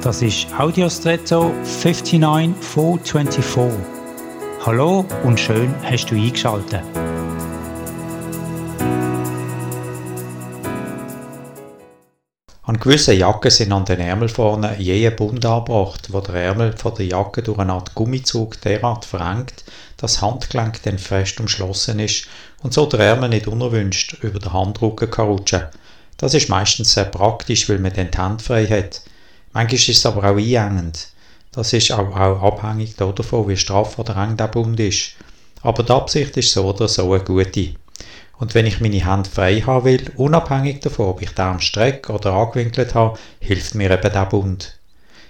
Das ist Audiostretto 59424. Hallo und schön hast du eingeschaltet. An gewissen Jacken sind an den Ärmel vorne je ein Bund angebracht, wo der Ärmel von der Jacke durch eine Art Gummizug derart verengt, dass das Handgelenk dann fest umschlossen ist und so der Ärmel nicht unerwünscht über den Handrücken kann rutschen. Das ist meistens sehr praktisch, weil man dann die Hände frei hat. Manchmal ist es aber auch einengend. Das ist auch, auch abhängig davon, wie straff oder eng der Bund ist. Aber die Absicht ist so oder so eine gute. Und wenn ich meine Hände frei haben will, unabhängig davon, ob ich den Arm strecke oder angewinkelt habe, hilft mir eben der Bund.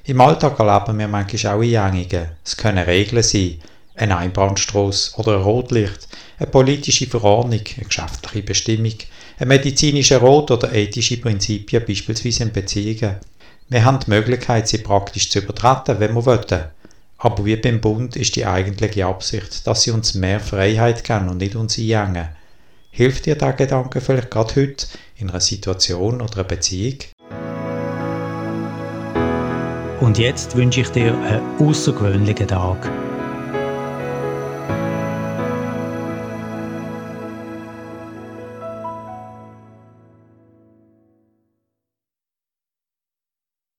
Im Alltag erleben wir manchmal auch Einengungen. Es können Regeln sein, ein Einbahnstrasse oder ein Rotlicht, eine politische Verordnung, eine geschäftliche Bestimmung, ein medizinischer Rot oder ethische Prinzipien, beispielsweise in Beziehungen. Wir haben die Möglichkeit, sie praktisch zu übertreten, wenn wir wollen. Aber wie beim Bund ist die eigentliche Absicht, dass sie uns mehr Freiheit geben und nicht uns einengen. Hilft dir der Gedanke vielleicht gerade heute in einer Situation oder einer Beziehung? Und jetzt wünsche ich dir einen außergewöhnlichen Tag.